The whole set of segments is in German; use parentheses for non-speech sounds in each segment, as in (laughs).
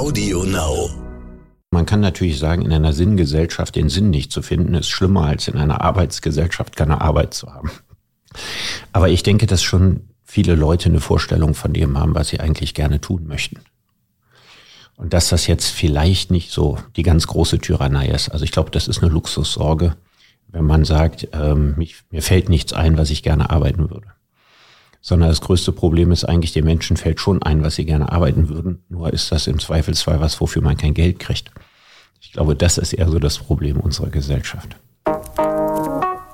Audio Now. Man kann natürlich sagen, in einer Sinngesellschaft den Sinn nicht zu finden, ist schlimmer als in einer Arbeitsgesellschaft keine Arbeit zu haben. Aber ich denke, dass schon viele Leute eine Vorstellung von dem haben, was sie eigentlich gerne tun möchten. Und dass das jetzt vielleicht nicht so die ganz große Tyrannei ist. Also ich glaube, das ist eine Luxussorge, wenn man sagt, ähm, mich, mir fällt nichts ein, was ich gerne arbeiten würde. Sondern das größte Problem ist eigentlich, den Menschen fällt schon ein, was sie gerne arbeiten würden. Nur ist das im Zweifelsfall was, wofür man kein Geld kriegt. Ich glaube, das ist eher so das Problem unserer Gesellschaft.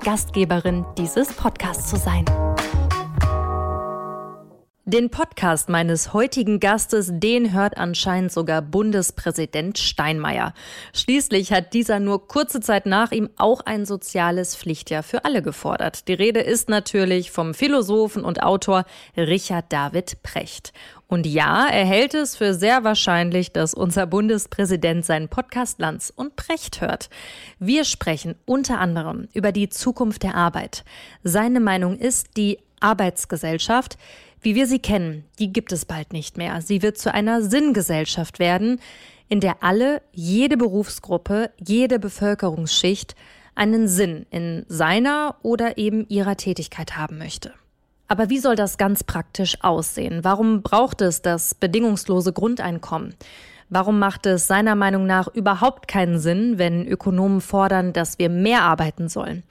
Gastgeberin dieses Podcasts zu sein. Den Podcast meines heutigen Gastes, den hört anscheinend sogar Bundespräsident Steinmeier. Schließlich hat dieser nur kurze Zeit nach ihm auch ein soziales Pflichtjahr für alle gefordert. Die Rede ist natürlich vom Philosophen und Autor Richard David Precht. Und ja, er hält es für sehr wahrscheinlich, dass unser Bundespräsident seinen Podcast Lanz und Precht hört. Wir sprechen unter anderem über die Zukunft der Arbeit. Seine Meinung ist, die Arbeitsgesellschaft wie wir sie kennen, die gibt es bald nicht mehr. Sie wird zu einer Sinngesellschaft werden, in der alle, jede Berufsgruppe, jede Bevölkerungsschicht einen Sinn in seiner oder eben ihrer Tätigkeit haben möchte. Aber wie soll das ganz praktisch aussehen? Warum braucht es das bedingungslose Grundeinkommen? Warum macht es seiner Meinung nach überhaupt keinen Sinn, wenn Ökonomen fordern, dass wir mehr arbeiten sollen?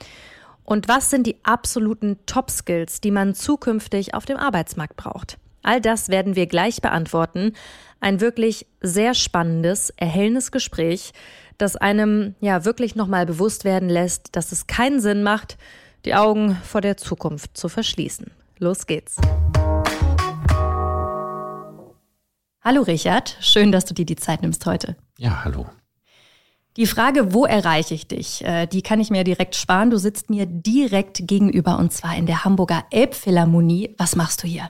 Und was sind die absoluten Top-Skills, die man zukünftig auf dem Arbeitsmarkt braucht? All das werden wir gleich beantworten. Ein wirklich sehr spannendes, erhellendes Gespräch, das einem ja wirklich nochmal bewusst werden lässt, dass es keinen Sinn macht, die Augen vor der Zukunft zu verschließen. Los geht's. Hallo Richard, schön, dass du dir die Zeit nimmst heute. Ja, hallo. Die Frage, wo erreiche ich dich, äh, die kann ich mir direkt sparen. Du sitzt mir direkt gegenüber und zwar in der Hamburger Elbphilharmonie. Was machst du hier?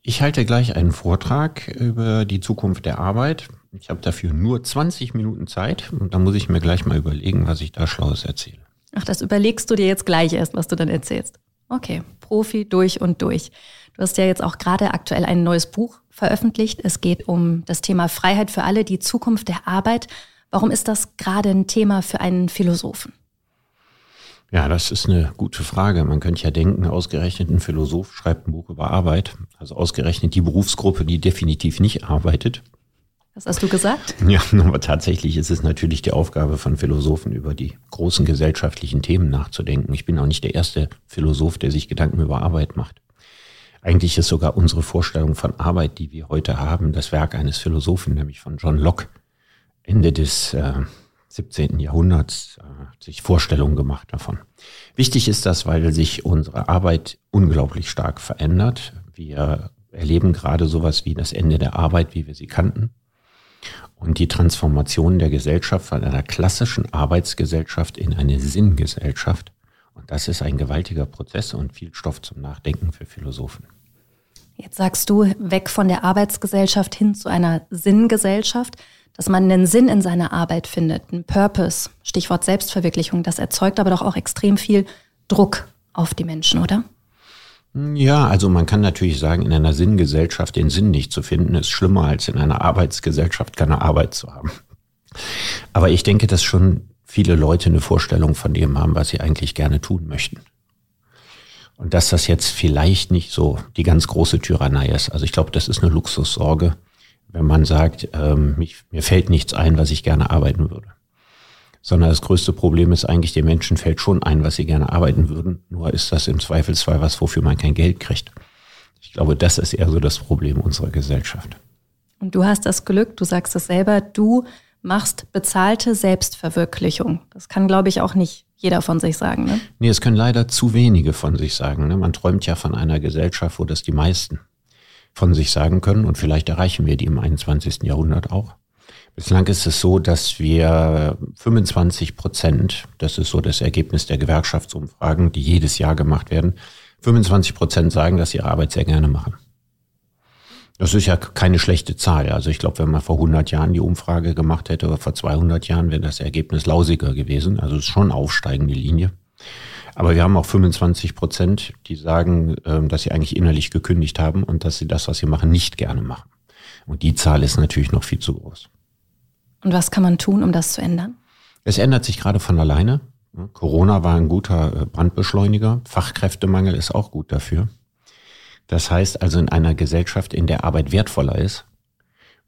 Ich halte gleich einen Vortrag über die Zukunft der Arbeit. Ich habe dafür nur 20 Minuten Zeit und da muss ich mir gleich mal überlegen, was ich da Schlaues erzähle. Ach, das überlegst du dir jetzt gleich erst, was du dann erzählst. Okay, Profi durch und durch. Du hast ja jetzt auch gerade aktuell ein neues Buch veröffentlicht. Es geht um das Thema Freiheit für alle, die Zukunft der Arbeit. Warum ist das gerade ein Thema für einen Philosophen? Ja, das ist eine gute Frage. Man könnte ja denken, ausgerechnet ein Philosoph schreibt ein Buch über Arbeit. Also ausgerechnet die Berufsgruppe, die definitiv nicht arbeitet. Was hast du gesagt? Ja, (laughs) aber tatsächlich ist es natürlich die Aufgabe von Philosophen, über die großen gesellschaftlichen Themen nachzudenken. Ich bin auch nicht der erste Philosoph, der sich Gedanken über Arbeit macht. Eigentlich ist sogar unsere Vorstellung von Arbeit, die wir heute haben, das Werk eines Philosophen, nämlich von John Locke. Ende des äh, 17. Jahrhunderts äh, sich Vorstellungen gemacht davon. Wichtig ist das, weil sich unsere Arbeit unglaublich stark verändert. Wir erleben gerade sowas wie das Ende der Arbeit, wie wir sie kannten. Und die Transformation der Gesellschaft von einer klassischen Arbeitsgesellschaft in eine Sinngesellschaft. Und das ist ein gewaltiger Prozess und viel Stoff zum Nachdenken für Philosophen. Jetzt sagst du, weg von der Arbeitsgesellschaft hin zu einer Sinngesellschaft dass man einen Sinn in seiner Arbeit findet, einen Purpose, Stichwort Selbstverwirklichung, das erzeugt aber doch auch extrem viel Druck auf die Menschen, oder? Ja, also man kann natürlich sagen, in einer Sinngesellschaft den Sinn nicht zu finden, ist schlimmer als in einer Arbeitsgesellschaft keine Arbeit zu haben. Aber ich denke, dass schon viele Leute eine Vorstellung von dem haben, was sie eigentlich gerne tun möchten. Und dass das jetzt vielleicht nicht so die ganz große Tyrannei ist. Also ich glaube, das ist eine Luxussorge wenn man sagt, ähm, mich, mir fällt nichts ein, was ich gerne arbeiten würde. Sondern das größte Problem ist eigentlich, den Menschen fällt schon ein, was sie gerne arbeiten würden. Nur ist das im Zweifelsfall was, wofür man kein Geld kriegt. Ich glaube, das ist eher so das Problem unserer Gesellschaft. Und du hast das Glück, du sagst es selber, du machst bezahlte Selbstverwirklichung. Das kann, glaube ich, auch nicht jeder von sich sagen. Ne? Nee, es können leider zu wenige von sich sagen. Ne? Man träumt ja von einer Gesellschaft, wo das die meisten von sich sagen können und vielleicht erreichen wir die im 21. Jahrhundert auch. Bislang ist es so, dass wir 25 Prozent, das ist so das Ergebnis der Gewerkschaftsumfragen, die jedes Jahr gemacht werden, 25 Prozent sagen, dass sie ihre Arbeit sehr gerne machen. Das ist ja keine schlechte Zahl. Also ich glaube, wenn man vor 100 Jahren die Umfrage gemacht hätte oder vor 200 Jahren, wäre das Ergebnis lausiger gewesen. Also es ist schon aufsteigende Linie. Aber wir haben auch 25 Prozent, die sagen, ähm, dass sie eigentlich innerlich gekündigt haben und dass sie das, was sie machen, nicht gerne machen. Und die Zahl ist natürlich noch viel zu groß. Und was kann man tun, um das zu ändern? Es ändert sich gerade von alleine. Corona war ein guter äh, Brandbeschleuniger. Fachkräftemangel ist auch gut dafür. Das heißt also, in einer Gesellschaft, in der Arbeit wertvoller ist,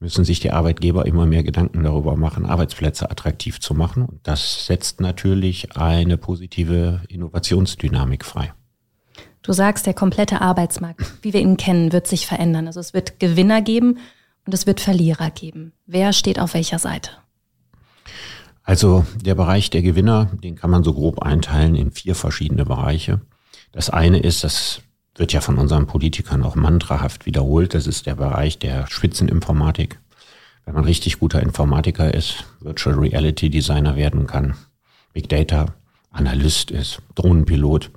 müssen sich die Arbeitgeber immer mehr Gedanken darüber machen, Arbeitsplätze attraktiv zu machen. Und das setzt natürlich eine positive Innovationsdynamik frei. Du sagst, der komplette Arbeitsmarkt, wie wir ihn kennen, wird sich verändern. Also es wird Gewinner geben und es wird Verlierer geben. Wer steht auf welcher Seite? Also der Bereich der Gewinner, den kann man so grob einteilen in vier verschiedene Bereiche. Das eine ist, das wird ja von unseren Politikern auch mantrahaft wiederholt, das ist der Bereich der Spitzeninformatik. Wenn man richtig guter Informatiker ist, Virtual Reality Designer werden kann, Big Data Analyst ist, Drohnenpilot,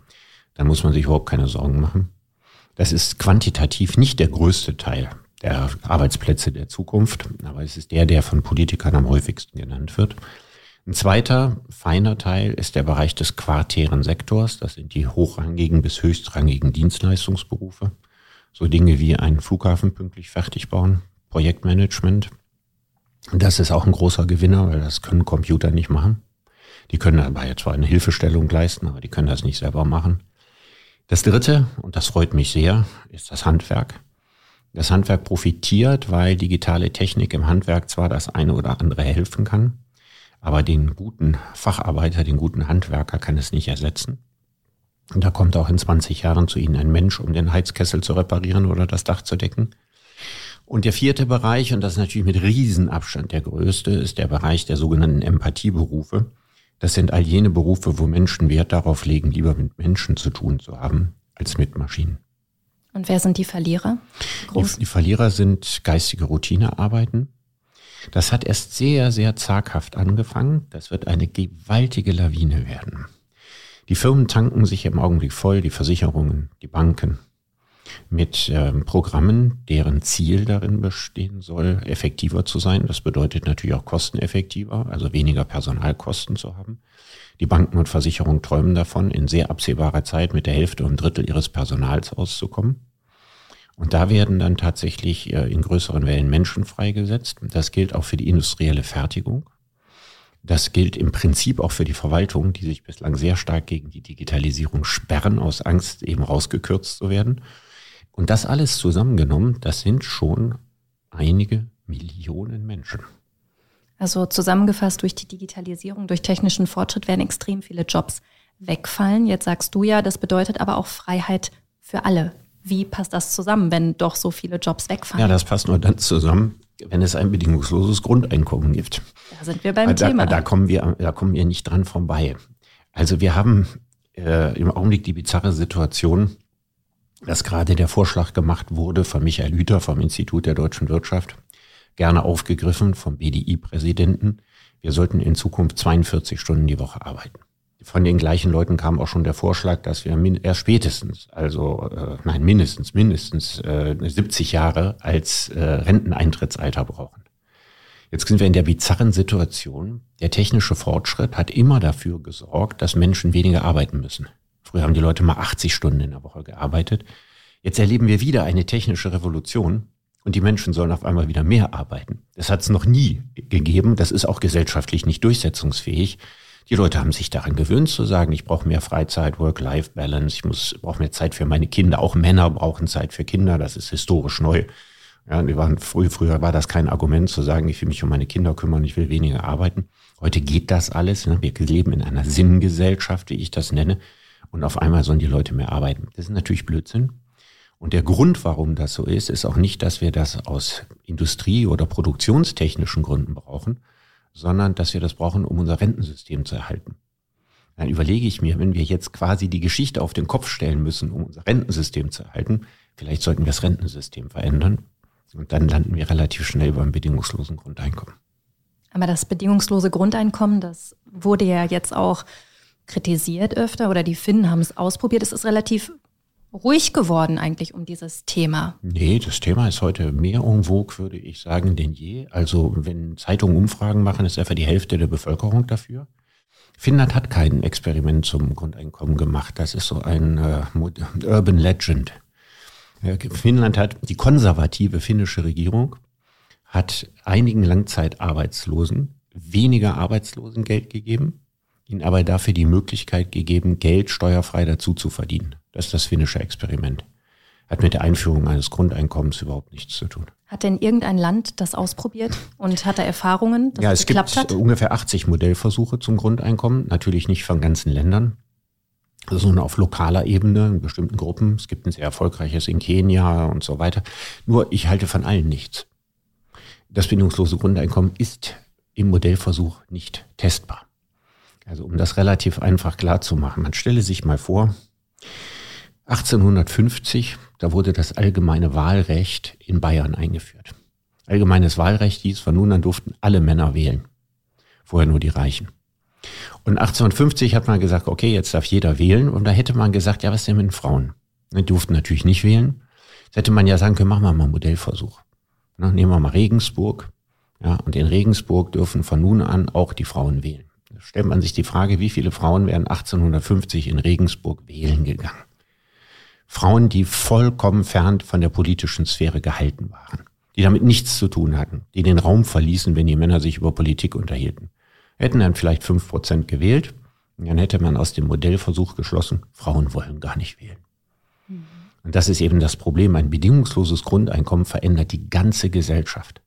dann muss man sich überhaupt keine Sorgen machen. Das ist quantitativ nicht der größte Teil der Arbeitsplätze der Zukunft, aber es ist der, der von Politikern am häufigsten genannt wird. Ein zweiter feiner Teil ist der Bereich des quartären Sektors. Das sind die hochrangigen bis höchstrangigen Dienstleistungsberufe. So Dinge wie einen Flughafen pünktlich fertig bauen, Projektmanagement. Das ist auch ein großer Gewinner, weil das können Computer nicht machen. Die können dabei zwar eine Hilfestellung leisten, aber die können das nicht selber machen. Das dritte, und das freut mich sehr, ist das Handwerk. Das Handwerk profitiert, weil digitale Technik im Handwerk zwar das eine oder andere helfen kann, aber den guten Facharbeiter, den guten Handwerker kann es nicht ersetzen. Und da kommt auch in 20 Jahren zu Ihnen ein Mensch, um den Heizkessel zu reparieren oder das Dach zu decken. Und der vierte Bereich, und das ist natürlich mit Riesenabstand der größte, ist der Bereich der sogenannten Empathieberufe. Das sind all jene Berufe, wo Menschen Wert darauf legen, lieber mit Menschen zu tun zu haben, als mit Maschinen. Und wer sind die Verlierer? Die, die, Verlierer sind geistige Routinearbeiten. Das hat erst sehr, sehr zaghaft angefangen. Das wird eine gewaltige Lawine werden. Die Firmen tanken sich im Augenblick voll, die Versicherungen, die Banken, mit ähm, Programmen, deren Ziel darin bestehen soll, effektiver zu sein. Das bedeutet natürlich auch kosteneffektiver, also weniger Personalkosten zu haben. Die Banken und Versicherungen träumen davon, in sehr absehbarer Zeit mit der Hälfte und Drittel ihres Personals auszukommen. Und da werden dann tatsächlich äh, in größeren Wellen Menschen freigesetzt. Das gilt auch für die industrielle Fertigung. Das gilt im Prinzip auch für die Verwaltung, die sich bislang sehr stark gegen die Digitalisierung sperren, aus Angst eben rausgekürzt zu werden. Und das alles zusammengenommen, das sind schon einige Millionen Menschen. Also zusammengefasst, durch die Digitalisierung, durch technischen Fortschritt werden extrem viele Jobs wegfallen. Jetzt sagst du ja, das bedeutet aber auch Freiheit für alle. Wie passt das zusammen, wenn doch so viele Jobs wegfallen? Ja, das passt nur dann zusammen, wenn es ein bedingungsloses Grundeinkommen gibt. Da sind wir beim da, Thema. Da kommen wir, da kommen wir nicht dran vorbei. Also wir haben äh, im Augenblick die bizarre Situation, dass gerade der Vorschlag gemacht wurde von Michael Hüter vom Institut der deutschen Wirtschaft, gerne aufgegriffen vom BDI-Präsidenten. Wir sollten in Zukunft 42 Stunden die Woche arbeiten von den gleichen Leuten kam auch schon der Vorschlag, dass wir erst spätestens, also äh, nein, mindestens, mindestens äh, 70 Jahre als äh, Renteneintrittsalter brauchen. Jetzt sind wir in der bizarren Situation, der technische Fortschritt hat immer dafür gesorgt, dass Menschen weniger arbeiten müssen. Früher haben die Leute mal 80 Stunden in der Woche gearbeitet. Jetzt erleben wir wieder eine technische Revolution und die Menschen sollen auf einmal wieder mehr arbeiten. Das hat es noch nie gegeben. Das ist auch gesellschaftlich nicht durchsetzungsfähig. Die Leute haben sich daran gewöhnt zu sagen, ich brauche mehr Freizeit, Work-Life-Balance, ich muss brauche mehr Zeit für meine Kinder. Auch Männer brauchen Zeit für Kinder, das ist historisch neu. Ja, die waren früh, früher war das kein Argument zu sagen, ich will mich um meine Kinder kümmern, ich will weniger arbeiten. Heute geht das alles. Ne? Wir leben in einer Sinngesellschaft, wie ich das nenne. Und auf einmal sollen die Leute mehr arbeiten. Das ist natürlich Blödsinn. Und der Grund, warum das so ist, ist auch nicht, dass wir das aus Industrie- oder produktionstechnischen Gründen brauchen, sondern dass wir das brauchen, um unser Rentensystem zu erhalten. Dann überlege ich mir, wenn wir jetzt quasi die Geschichte auf den Kopf stellen müssen, um unser Rentensystem zu erhalten, vielleicht sollten wir das Rentensystem verändern. Und dann landen wir relativ schnell beim bedingungslosen Grundeinkommen. Aber das bedingungslose Grundeinkommen, das wurde ja jetzt auch kritisiert öfter oder die Finnen haben es ausprobiert. Es ist relativ ruhig geworden eigentlich um dieses Thema. Nee, das Thema ist heute mehr en würde ich sagen, denn je. Also wenn Zeitungen Umfragen machen, ist etwa die Hälfte der Bevölkerung dafür. Finnland hat kein Experiment zum Grundeinkommen gemacht. Das ist so ein äh, Urban Legend. Finnland hat die konservative finnische Regierung hat einigen Langzeitarbeitslosen weniger Arbeitslosengeld gegeben, ihnen aber dafür die Möglichkeit gegeben, Geld steuerfrei dazu zu verdienen. Das ist das finnische Experiment. Hat mit der Einführung eines Grundeinkommens überhaupt nichts zu tun. Hat denn irgendein Land das ausprobiert und hat da Erfahrungen, dass ja, es geklappt gibt hat? ungefähr 80 Modellversuche zum Grundeinkommen, natürlich nicht von ganzen Ländern, sondern auf lokaler Ebene in bestimmten Gruppen. Es gibt ein sehr erfolgreiches in Kenia und so weiter. Nur ich halte von allen nichts. Das bindungslose Grundeinkommen ist im Modellversuch nicht testbar. Also um das relativ einfach klar zu machen, man stelle sich mal vor, 1850, da wurde das allgemeine Wahlrecht in Bayern eingeführt. Allgemeines Wahlrecht hieß, von nun an durften alle Männer wählen. Vorher nur die Reichen. Und 1850 hat man gesagt, okay, jetzt darf jeder wählen. Und da hätte man gesagt, ja, was denn mit den Frauen? Die durften natürlich nicht wählen. Jetzt hätte man ja sagen können, machen wir mal einen Modellversuch. Na, nehmen wir mal Regensburg. Ja, und in Regensburg dürfen von nun an auch die Frauen wählen. Stellt man sich die Frage, wie viele Frauen wären 1850 in Regensburg wählen gegangen? Frauen, die vollkommen fern von der politischen Sphäre gehalten waren, die damit nichts zu tun hatten, die den Raum verließen, wenn die Männer sich über Politik unterhielten. Hätten dann vielleicht fünf Prozent gewählt, dann hätte man aus dem Modellversuch geschlossen, Frauen wollen gar nicht wählen. Und das ist eben das Problem. Ein bedingungsloses Grundeinkommen verändert die ganze Gesellschaft.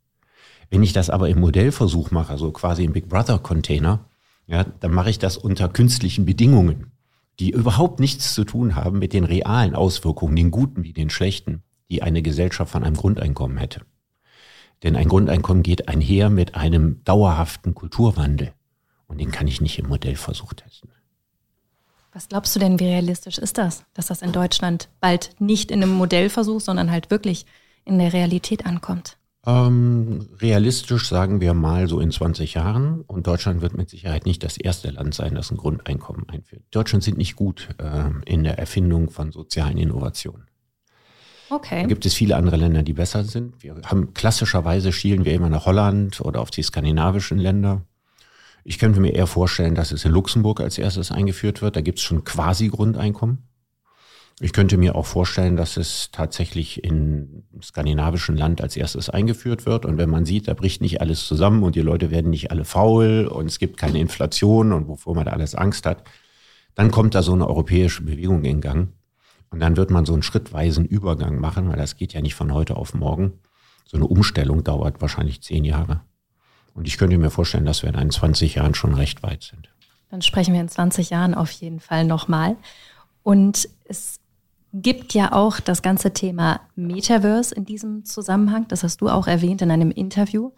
Wenn ich das aber im Modellversuch mache, also quasi im Big Brother Container, ja, dann mache ich das unter künstlichen Bedingungen die überhaupt nichts zu tun haben mit den realen Auswirkungen, den guten wie den schlechten, die eine Gesellschaft von einem Grundeinkommen hätte. Denn ein Grundeinkommen geht einher mit einem dauerhaften Kulturwandel. Und den kann ich nicht im Modellversuch testen. Was glaubst du denn, wie realistisch ist das, dass das in Deutschland bald nicht in einem Modellversuch, sondern halt wirklich in der Realität ankommt? Ähm, realistisch sagen wir mal so in 20 Jahren. Und Deutschland wird mit Sicherheit nicht das erste Land sein, das ein Grundeinkommen einführt. Deutschland sind nicht gut äh, in der Erfindung von sozialen Innovationen. Okay. Da gibt es viele andere Länder, die besser sind. Wir haben klassischerweise schielen wir immer nach Holland oder auf die skandinavischen Länder. Ich könnte mir eher vorstellen, dass es in Luxemburg als erstes eingeführt wird. Da gibt es schon quasi Grundeinkommen. Ich könnte mir auch vorstellen, dass es tatsächlich in skandinavischen Land als erstes eingeführt wird. Und wenn man sieht, da bricht nicht alles zusammen und die Leute werden nicht alle faul und es gibt keine Inflation und wovor man da alles Angst hat, dann kommt da so eine europäische Bewegung in Gang. Und dann wird man so einen schrittweisen Übergang machen, weil das geht ja nicht von heute auf morgen. So eine Umstellung dauert wahrscheinlich zehn Jahre. Und ich könnte mir vorstellen, dass wir in 20 Jahren schon recht weit sind. Dann sprechen wir in 20 Jahren auf jeden Fall nochmal. Und es gibt ja auch das ganze Thema Metaverse in diesem Zusammenhang. Das hast du auch erwähnt in einem Interview,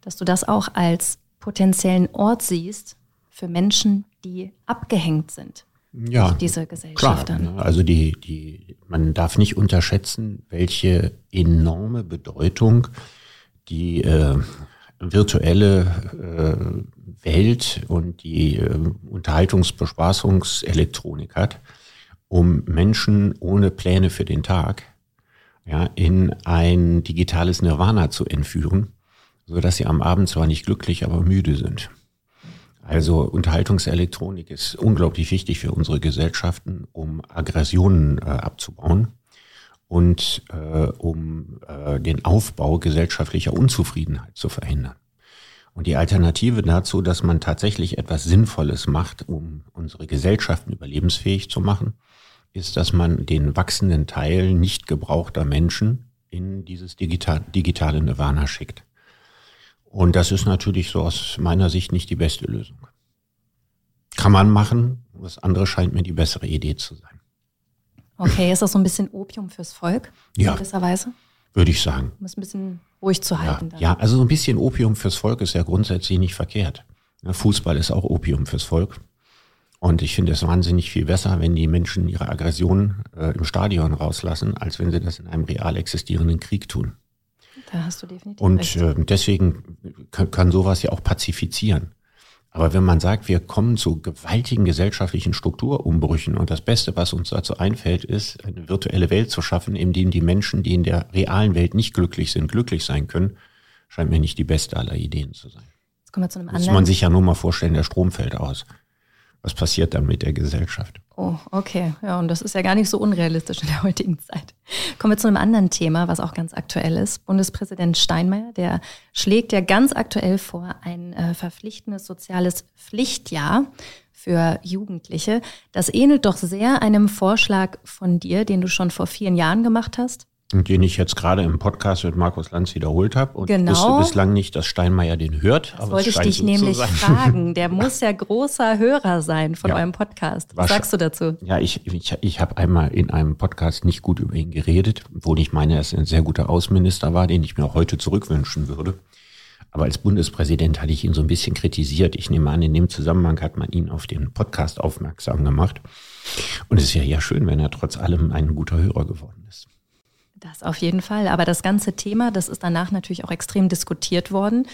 dass du das auch als potenziellen Ort siehst für Menschen, die abgehängt sind. Ja, diese Gesellschaft. Klar, also die, die, man darf nicht unterschätzen, welche enorme Bedeutung die äh, virtuelle äh, Welt und die äh, Unterhaltungsbespaßungselektronik hat um Menschen ohne Pläne für den Tag ja, in ein digitales Nirvana zu entführen, so dass sie am Abend zwar nicht glücklich, aber müde sind. Also Unterhaltungselektronik ist unglaublich wichtig für unsere Gesellschaften, um Aggressionen äh, abzubauen und äh, um äh, den Aufbau gesellschaftlicher Unzufriedenheit zu verhindern. Und die Alternative dazu, dass man tatsächlich etwas Sinnvolles macht, um unsere Gesellschaften überlebensfähig zu machen, ist, dass man den wachsenden Teil nicht gebrauchter Menschen in dieses digital, digitale Nirvana schickt. Und das ist natürlich so aus meiner Sicht nicht die beste Lösung. Kann man machen, das andere scheint mir die bessere Idee zu sein. Okay, ist das so ein bisschen Opium fürs Volk? Ja. In gewisser Weise? Würde ich sagen. Um es ein bisschen ruhig zu halten. Ja, ja, also so ein bisschen Opium fürs Volk ist ja grundsätzlich nicht verkehrt. Fußball ist auch Opium fürs Volk. Und ich finde es wahnsinnig viel besser, wenn die Menschen ihre Aggression äh, im Stadion rauslassen, als wenn sie das in einem real existierenden Krieg tun. Da hast du definitiv Und äh, deswegen kann, kann sowas ja auch pazifizieren. Aber wenn man sagt, wir kommen zu gewaltigen gesellschaftlichen Strukturumbrüchen und das Beste, was uns dazu einfällt, ist, eine virtuelle Welt zu schaffen, in dem die Menschen, die in der realen Welt nicht glücklich sind, glücklich sein können, scheint mir nicht die beste aller Ideen zu sein. Jetzt kommen wir zu einem Muss anderen. man sich ja nur mal vorstellen, der Strom fällt aus. Was passiert dann mit der Gesellschaft? Oh, okay. Ja, und das ist ja gar nicht so unrealistisch in der (laughs) heutigen Zeit. Kommen wir zu einem anderen Thema, was auch ganz aktuell ist. Bundespräsident Steinmeier, der schlägt ja ganz aktuell vor, ein äh, verpflichtendes soziales Pflichtjahr für Jugendliche. Das ähnelt doch sehr einem Vorschlag von dir, den du schon vor vielen Jahren gemacht hast. Und den ich jetzt gerade im Podcast mit Markus Lanz wiederholt habe und Genau. wusste bislang nicht, dass Steinmeier den hört. Das wollte ich dich nämlich fragen. (laughs) Der muss ja großer Hörer sein von Ja. eurem Podcast. Was sagst du dazu? Ja, ich, ich, ich habe einmal in einem Podcast nicht gut über ihn geredet, obwohl ich meine, dass er ein sehr guter Außenminister war, den ich mir auch heute zurückwünschen würde. Aber als Bundespräsident hatte ich ihn so ein bisschen kritisiert. Ich nehme an, in dem Zusammenhang hat man ihn auf den Podcast aufmerksam gemacht. Und es ist ja ja schön, wenn er trotz allem ein guter Hörer geworden ist. Das auf jeden Fall. Aber das ganze Thema, das ist danach natürlich auch extrem diskutiert worden.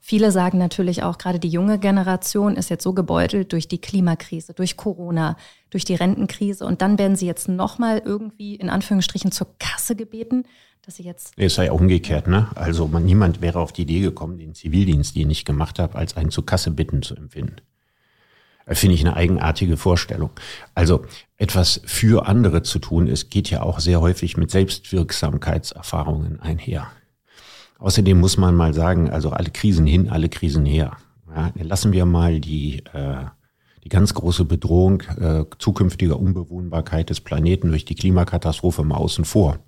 Viele sagen natürlich auch, gerade die junge Generation ist jetzt so gebeutelt durch die Klimakrise, durch Corona, durch die Rentenkrise. Und dann werden sie jetzt nochmal irgendwie in Anführungsstrichen zur Kasse gebeten, dass sie jetzt Es sei ja umgekehrt, ne? Also man, niemand wäre auf die Idee gekommen, den Zivildienst, den ich gemacht habe, als einen zu Kasse bitten zu empfinden. Finde ich eine eigenartige Vorstellung. Also etwas für andere zu tun, es geht ja auch sehr häufig mit Selbstwirksamkeitserfahrungen einher. Außerdem muss man mal sagen, also alle Krisen hin, alle Krisen her. Ja, lassen wir mal die, äh, die ganz große Bedrohung äh, zukünftiger Unbewohnbarkeit des Planeten durch die Klimakatastrophe mal außen vor.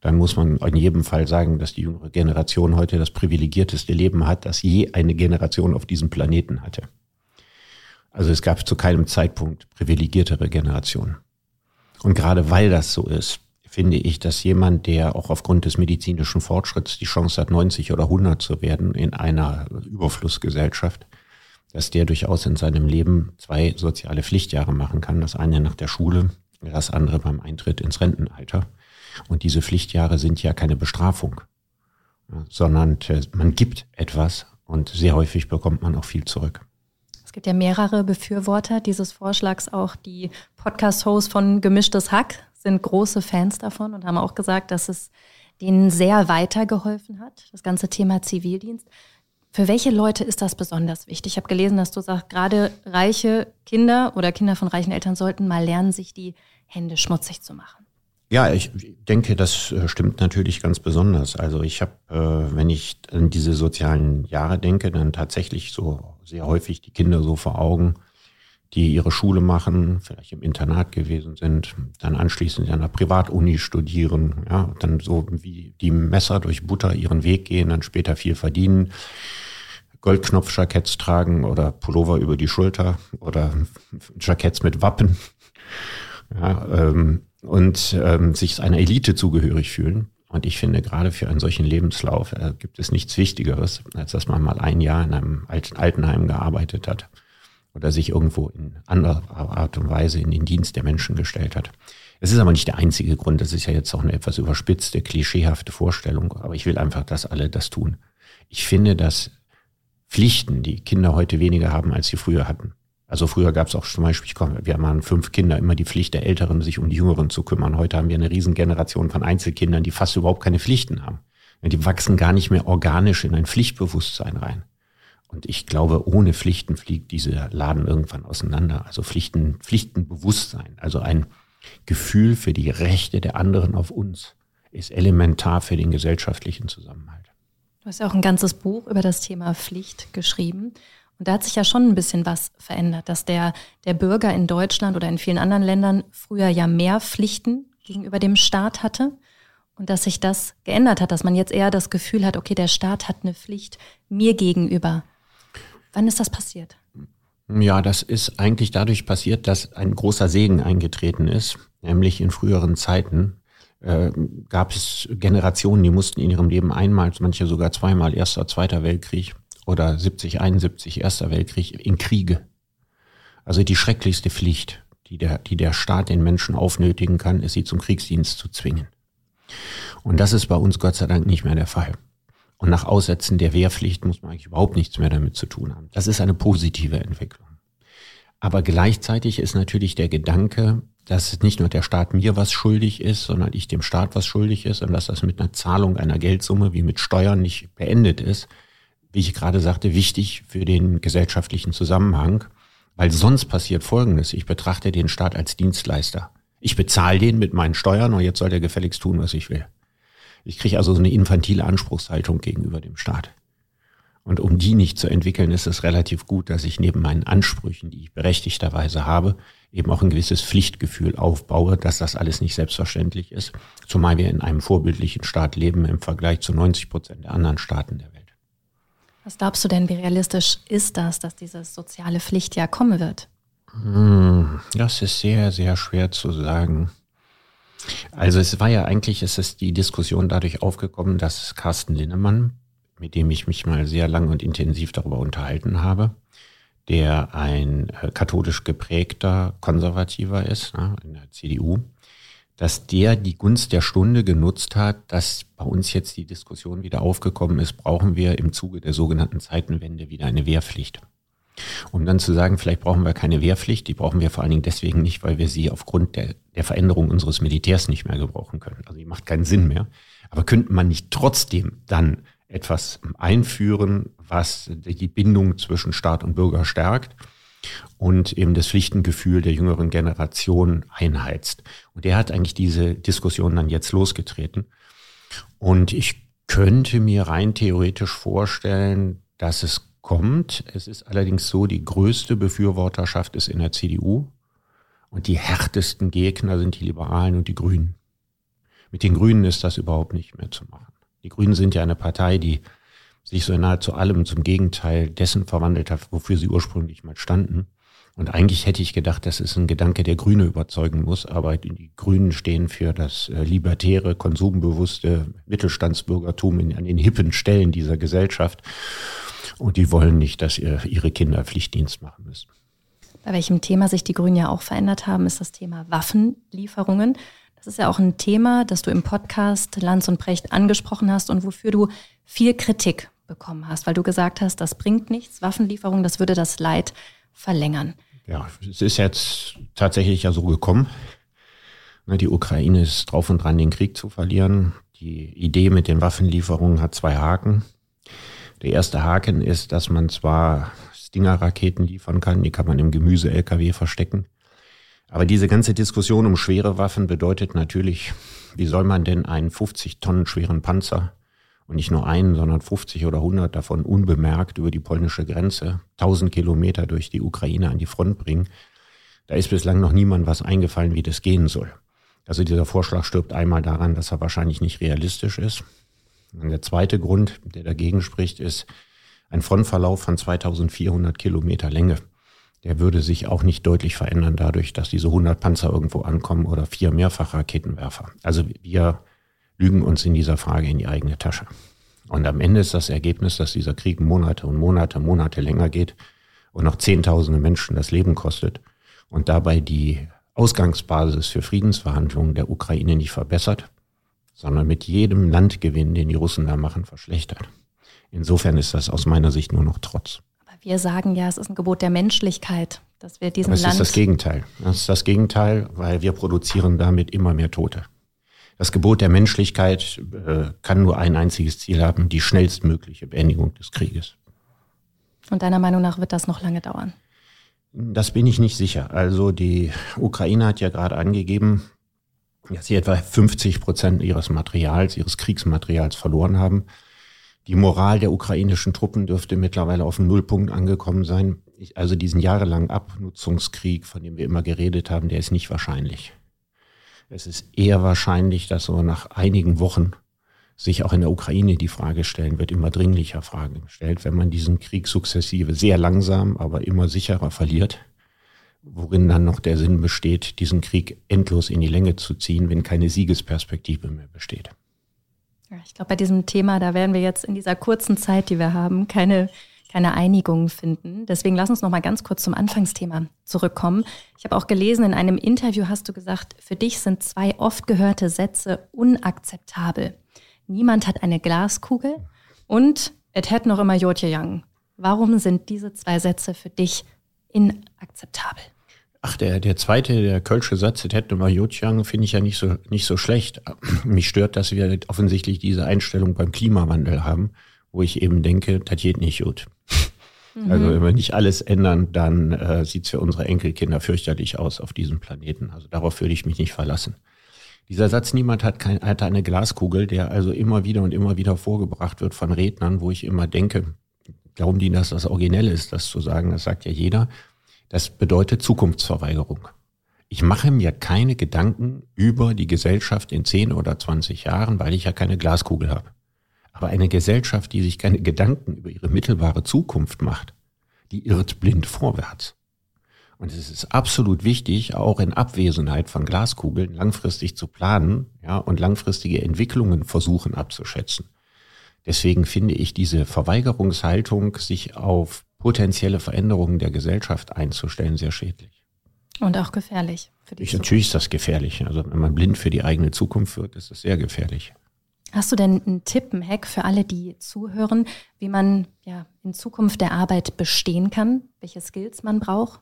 Dann muss man in jedem Fall sagen, dass die jüngere Generation heute das privilegierteste Leben hat, das je eine Generation auf diesem Planeten hatte. Also es gab zu keinem Zeitpunkt privilegiertere Generationen. Und gerade weil das so ist, finde ich, dass jemand, der auch aufgrund des medizinischen Fortschritts die Chance hat, 90 oder 100 zu werden in einer Überflussgesellschaft, dass der durchaus in seinem Leben zwei soziale Pflichtjahre machen kann. Das eine nach der Schule, das andere beim Eintritt ins Rentenalter. Und diese Pflichtjahre sind ja keine Bestrafung, sondern äh, man gibt etwas und sehr häufig bekommt man auch viel zurück. Gibt ja mehrere Befürworter dieses Vorschlags. Auch die Podcast-Hosts von Gemischtes Hack sind große Fans davon und haben auch gesagt, dass es denen sehr weitergeholfen hat, das ganze Thema Zivildienst. Für welche Leute ist das besonders wichtig? Ich habe gelesen, dass du sagst, gerade reiche Kinder oder Kinder von reichen Eltern sollten mal lernen, sich die Hände schmutzig zu machen. Ja, ich denke, das äh, stimmt natürlich ganz besonders. Also ich habe, äh, wenn ich an diese sozialen Jahre denke, dann tatsächlich so sehr häufig die Kinder so vor Augen, die ihre Schule machen, vielleicht im Internat gewesen sind, dann anschließend an der Privatuni studieren, ja, dann so wie die Messer durch Butter ihren Weg gehen, dann später viel verdienen, Goldknopfjacketts tragen oder Pullover über die Schulter oder Jacketts mit Wappen. Ja, ähm, und ähm, sich einer Elite zugehörig fühlen. Und ich finde, gerade für einen solchen Lebenslauf äh, gibt es nichts Wichtigeres, als dass man mal ein Jahr in einem alten Altenheim gearbeitet hat oder sich irgendwo in anderer Art und Weise in den Dienst der Menschen gestellt hat. Es ist aber nicht der einzige Grund. Das ist ja jetzt auch eine etwas überspitzte, klischeehafte Vorstellung. Aber ich will einfach, dass alle das tun. Ich finde, dass Pflichten, die Kinder heute weniger haben, als sie früher hatten. Also früher gab es auch zum Beispiel, ich wir waren fünf Kinder, immer die Pflicht der Älteren, sich um die Jüngeren zu kümmern. Heute haben wir eine Riesengeneration von Einzelkindern, die fast überhaupt keine Pflichten haben. Die wachsen gar nicht mehr organisch in ein Pflichtbewusstsein rein. Und ich glaube, ohne Pflichten fliegt dieser Laden irgendwann auseinander. Also Pflichten, Pflichtenbewusstsein, also ein Gefühl für die Rechte der anderen auf uns, ist elementar für den gesellschaftlichen Zusammenhalt. Du hast ja auch ein ganzes Buch über das Thema Pflicht geschrieben. Und da hat sich ja schon ein bisschen was verändert, dass der, der Bürger in Deutschland oder in vielen anderen Ländern früher ja mehr Pflichten gegenüber dem Staat hatte und dass sich das geändert hat, dass man jetzt eher das Gefühl hat, okay, der Staat hat eine Pflicht mir gegenüber. Wann ist das passiert? Ja, das ist eigentlich dadurch passiert, dass ein großer Segen eingetreten ist, nämlich in früheren Zeiten äh, gab es Generationen, die mussten in ihrem Leben einmal, manche sogar zweimal, erster, zweiter Weltkrieg oder 70, 71, erster Weltkrieg in Kriege. Also die schrecklichste Pflicht, die der, die der Staat den Menschen aufnötigen kann, ist sie zum Kriegsdienst zu zwingen. Und das ist bei uns Gott sei Dank nicht mehr der Fall. Und nach Aussetzen der Wehrpflicht muss man eigentlich überhaupt nichts mehr damit zu tun haben. Das ist eine positive Entwicklung. Aber gleichzeitig ist natürlich der Gedanke, dass nicht nur der Staat mir was schuldig ist, sondern ich dem Staat was schuldig ist und dass das mit einer Zahlung einer Geldsumme wie mit Steuern nicht beendet ist, wie ich gerade sagte, wichtig für den gesellschaftlichen Zusammenhang. Weil sonst passiert Folgendes. Ich betrachte den Staat als Dienstleister. Ich bezahle den mit meinen Steuern und jetzt soll der gefälligst tun, was ich will. Ich kriege also so eine infantile Anspruchshaltung gegenüber dem Staat. Und um die nicht zu entwickeln, ist es relativ gut, dass ich neben meinen Ansprüchen, die ich berechtigterweise habe, eben auch ein gewisses Pflichtgefühl aufbaue, dass das alles nicht selbstverständlich ist, zumal wir in einem vorbildlichen Staat leben im Vergleich zu 90 Prozent der anderen Staaten der Welt. Was glaubst du denn, wie realistisch ist das, dass diese soziale Pflicht ja kommen wird? Hm, das ist sehr, sehr schwer zu sagen. Also es war ja eigentlich, es ist die Diskussion dadurch aufgekommen, dass Carsten Linnemann, mit dem ich mich mal sehr lang und intensiv darüber unterhalten habe, der ein äh, katholisch geprägter Konservativer ist ne, in der CDU, dass der die Gunst der Stunde genutzt hat, dass bei uns jetzt die Diskussion wieder aufgekommen ist, brauchen wir im Zuge der sogenannten Zeitenwende wieder eine Wehrpflicht. Um dann zu sagen, vielleicht brauchen wir keine Wehrpflicht, die brauchen wir vor allen Dingen deswegen nicht, weil wir sie aufgrund der, der Veränderung unseres Militärs nicht mehr gebrauchen können. Also die macht keinen Sinn mehr. Aber könnte man nicht trotzdem dann etwas einführen, was die Bindung zwischen Staat und Bürger stärkt und eben das Pflichtengefühl der jüngeren Generation einheizt. Und der hat eigentlich diese Diskussion dann jetzt losgetreten. Und ich könnte mir rein theoretisch vorstellen, dass es kommt. Es ist allerdings so, die größte Befürworterschaft ist in der CDU und die härtesten Gegner sind die Liberalen und die Grünen. Mit den Grünen ist das überhaupt nicht mehr zu machen. Die Grünen sind ja eine Partei, die sich so nahezu allem zum Gegenteil dessen verwandelt hat, wofür sie ursprünglich mal standen. Und eigentlich hätte ich gedacht, das ist ein Gedanke, der Grüne überzeugen muss, aber die Grünen stehen für das äh, libertäre, konsumbewusste Mittelstandsbürgertum in, an den hippen Stellen dieser Gesellschaft. Und die wollen nicht, dass ihre Kinder Pflichtdienst machen müssen. Bei welchem Thema sich die Grünen ja auch verändert haben, ist das Thema Waffenlieferungen. Das ist ja auch ein Thema, das du im Podcast Lanz und Brecht angesprochen hast und wofür du viel Kritik bekommen hast, weil du gesagt hast, das bringt nichts, Waffenlieferung, das würde das Leid verlängern. Ja, es ist jetzt tatsächlich ja so gekommen. Ne, die Ukraine ist drauf und dran, den Krieg zu verlieren. Die Idee mit den Waffenlieferungen hat zwei Haken. Der erste Haken ist, dass man zwar Stinger-Raketen liefern kann, die kann man im Gemüse-LKW verstecken. Aber diese ganze Diskussion um schwere Waffen bedeutet natürlich, wie soll man denn einen 50 Tonnen schweren Panzer und nicht nur einen, sondern 50 oder 100 davon unbemerkt über die polnische Grenze, 1000 Kilometer durch die Ukraine an die Front bringen? Da ist bislang noch niemand was eingefallen, wie das gehen soll. Also dieser Vorschlag stirbt einmal daran, dass er wahrscheinlich nicht realistisch ist. Und der zweite Grund, der dagegen spricht, ist ein Frontverlauf von 2400 Kilometer Länge der würde sich auch nicht deutlich verändern dadurch, dass diese 100 Panzer irgendwo ankommen oder vier Mehrfachraketenwerfer. Also wir lügen uns in dieser Frage in die eigene Tasche. Und am Ende ist das Ergebnis, dass dieser Krieg Monate und Monate, Monate länger geht und noch Zehntausende Menschen das Leben kostet und dabei die Ausgangsbasis für Friedensverhandlungen der Ukraine nicht verbessert, sondern mit jedem Landgewinn, den die Russen da machen, verschlechtert. Insofern ist das aus meiner Sicht nur noch Trotz. Wir sagen ja, es ist ein Gebot der Menschlichkeit, dass wir diesen Aber es Land. ist das Gegenteil. Das ist das Gegenteil, weil wir produzieren damit immer mehr Tote. Das Gebot der Menschlichkeit äh, kann nur ein einziges Ziel haben, die schnellstmögliche Beendigung des Krieges. Und deiner Meinung nach wird das noch lange dauern? Das bin ich nicht sicher. Also die Ukraine hat ja gerade angegeben, dass sie etwa 50 Prozent ihres Materials, ihres Kriegsmaterials verloren haben. Die Moral der ukrainischen Truppen dürfte mittlerweile auf dem Nullpunkt angekommen sein. Ich, also diesen jahrelangen Abnutzungskrieg, von dem wir immer geredet haben, der ist nicht wahrscheinlich. Es ist eher wahrscheinlich, dass so nach einigen Wochen sich auch in der Ukraine die Frage stellen wird, immer dringlicher Fragen gestellt, wenn man diesen Krieg sukzessive sehr langsam, aber immer sicherer verliert, worin dann noch der Sinn besteht, diesen Krieg endlos in die Länge zu ziehen, wenn keine Siegesperspektive mehr besteht. Ich glaube, bei diesem Thema, da werden wir jetzt in dieser kurzen Zeit, die wir haben, keine, keine Einigung finden. Deswegen lass uns noch mal ganz kurz zum Anfangsthema zurückkommen. Ich habe auch gelesen, in einem Interview hast du gesagt, für dich sind zwei oft gehörte Sätze unakzeptabel. Niemand hat eine Glaskugel und et hätt noch immer Jotje Young. Warum sind diese zwei Sätze für dich inakzeptabel? Ach, der, der zweite, der kölsche Satz, das hätte mal Jotjang, finde ich ja nicht so, nicht so schlecht. Mich stört, dass wir offensichtlich diese Einstellung beim Klimawandel haben, wo ich eben denke, das geht nicht gut. Mhm. Also wenn wir nicht alles ändern, dann äh, sieht es für unsere Enkelkinder fürchterlich aus auf diesem Planeten. Also darauf würde ich mich nicht verlassen. Dieser Satz, niemand hat, kein, hat eine Glaskugel, der also immer wieder und immer wieder vorgebracht wird von Rednern, wo ich immer denke, glauben die, dass das originell ist, das zu sagen, das sagt ja jeder. Das bedeutet Zukunftsverweigerung. Ich mache mir keine Gedanken über die Gesellschaft in 10 oder 20 Jahren, weil ich ja keine Glaskugel habe. Aber eine Gesellschaft, die sich keine Gedanken über ihre mittelbare Zukunft macht, die irrt blind vorwärts. Und es ist absolut wichtig, auch in Abwesenheit von Glaskugeln langfristig zu planen, ja, und langfristige Entwicklungen versuchen abzuschätzen. Deswegen finde ich diese Verweigerungshaltung, sich auf potenzielle Veränderungen der Gesellschaft einzustellen, sehr schädlich. Und auch gefährlich. Für die ich, natürlich ist das gefährlich. Also wenn man blind für die eigene Zukunft wird, ist es sehr gefährlich. Hast du denn einen Tipp, einen Hack für alle, die zuhören, wie man ja in Zukunft der Arbeit bestehen kann, welche Skills man braucht?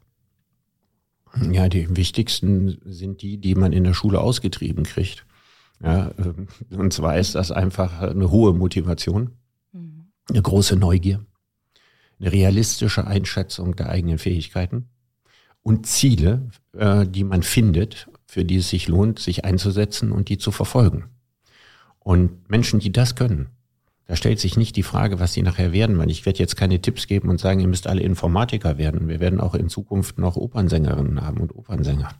Ja, die wichtigsten sind die, die man in der Schule ausgetrieben kriegt. Ja, ähm, und zwar ist das einfach eine hohe Motivation, mhm. eine große Neugier, eine realistische Einschätzung der eigenen Fähigkeiten und Ziele, äh, die man findet, für die es sich lohnt, sich einzusetzen und die zu verfolgen. Und Menschen, die das können, da stellt sich nicht die Frage, was sie nachher werden, weil ich werde jetzt keine Tipps geben und sagen, ihr müsst alle Informatiker werden. Wir werden auch in Zukunft noch Opernsängerinnen haben und Opernsänger.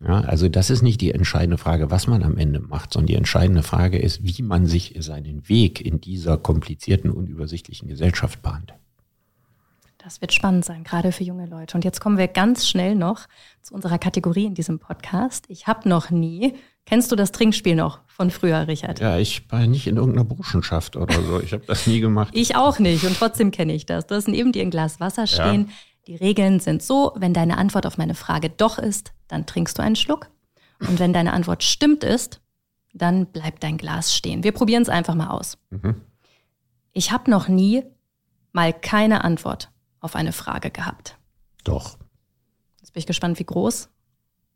Ja, also das ist nicht die entscheidende Frage, was man am Ende macht, sondern die entscheidende Frage ist, wie man sich seinen Weg in dieser komplizierten und übersichtlichen Gesellschaft bahnt. Das wird spannend sein, gerade für junge Leute. Und jetzt kommen wir ganz schnell noch zu unserer Kategorie in diesem Podcast. Ich habe noch nie. Kennst du das Trinkspiel noch von früher, Richard? Ja, ich war nicht in irgendeiner Burschenschaft oder so. Ich habe das nie gemacht. ich auch nicht und trotzdem kenne ich das. Du hast neben dir ein Glas Wasser stehen. Ja. Die Regeln sind so, wenn deine Antwort auf meine Frage doch ist, dann trinkst du einen Schluck. Und wenn deine Antwort stimmt ist, dann bleibt dein Glas stehen. Wir probieren es einfach mal aus. Mhm. Ich habe noch nie mal keine Antwort auf eine Frage gehabt. Doch. Jetzt bin ich gespannt, wie groß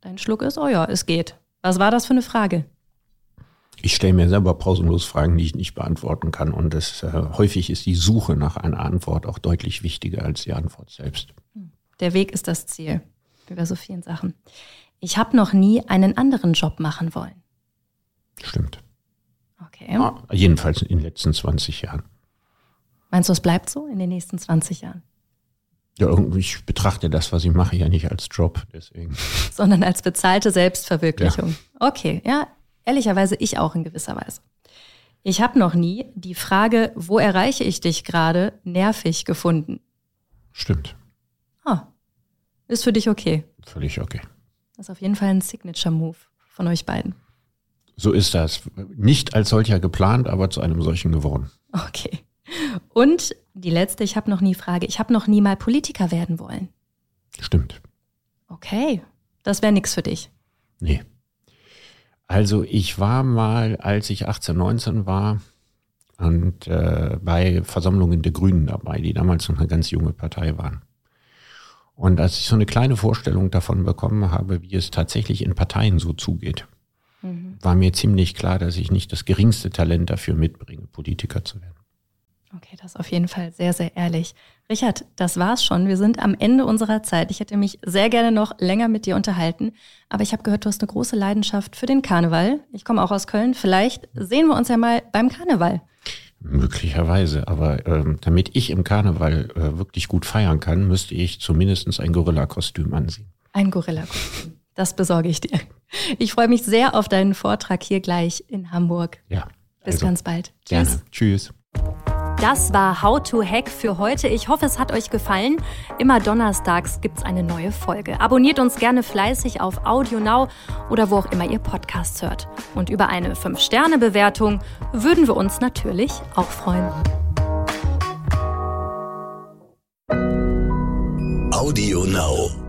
dein Schluck ist. Oh ja, es geht. Was war das für eine Frage? Ich stelle mir selber pausenlos Fragen, die ich nicht beantworten kann. Und das, äh, häufig ist die Suche nach einer Antwort auch deutlich wichtiger als die Antwort selbst. Der Weg ist das Ziel, wie bei so vielen Sachen. Ich habe noch nie einen anderen Job machen wollen. Stimmt. Okay. Ja, jedenfalls in den letzten 20 Jahren. Meinst du, es bleibt so in den nächsten 20 Jahren? Ja, ich betrachte das, was ich mache, ja nicht als Job, deswegen. (laughs) Sondern als bezahlte Selbstverwirklichung. Ja. Okay, ja, ehrlicherweise ich auch in gewisser Weise. Ich habe noch nie die Frage, wo erreiche ich dich gerade, nervig gefunden. Stimmt. Ah, ist für dich okay. Völlig okay. Das ist auf jeden Fall ein Signature-Move von euch beiden. So ist das. Nicht als solcher geplant, aber zu einem solchen geworden. Okay. Und die letzte, ich habe noch nie Frage, ich habe noch nie mal Politiker werden wollen. Stimmt. Okay, das wäre nichts für dich. Nee. Also ich war mal, als ich 18, 19 war, und äh, bei Versammlungen der Grünen dabei, die damals noch eine ganz junge Partei waren. Und als ich so eine kleine Vorstellung davon bekommen habe, wie es tatsächlich in Parteien so zugeht, mhm. war mir ziemlich klar, dass ich nicht das geringste Talent dafür mitbringe, Politiker zu werden. Okay, das ist auf jeden Fall sehr, sehr ehrlich. Richard, das war's schon. Wir sind am Ende unserer Zeit. Ich hätte mich sehr gerne noch länger mit dir unterhalten, aber ich habe gehört, du hast eine große Leidenschaft für den Karneval. Ich komme auch aus Köln. Vielleicht sehen wir uns ja mal beim Karneval. Möglicherweise, aber ähm, damit ich im Karneval äh, wirklich gut feiern kann, müsste ich zumindest ein Gorilla-Kostüm ansehen. Ein Gorilla-Kostüm. Das besorge ich dir. Ich freue mich sehr auf deinen Vortrag hier gleich in Hamburg. Ja. Bis also, ganz bald. Tschüss. Gerne. Tschüss. Das war How to Hack für heute. Ich hoffe, es hat euch gefallen. Immer donnerstags gibt es eine neue Folge. Abonniert uns gerne fleißig auf Audio Now oder wo auch immer ihr Podcasts hört. Und über eine 5-Sterne-Bewertung würden wir uns natürlich auch freuen. Audio Now.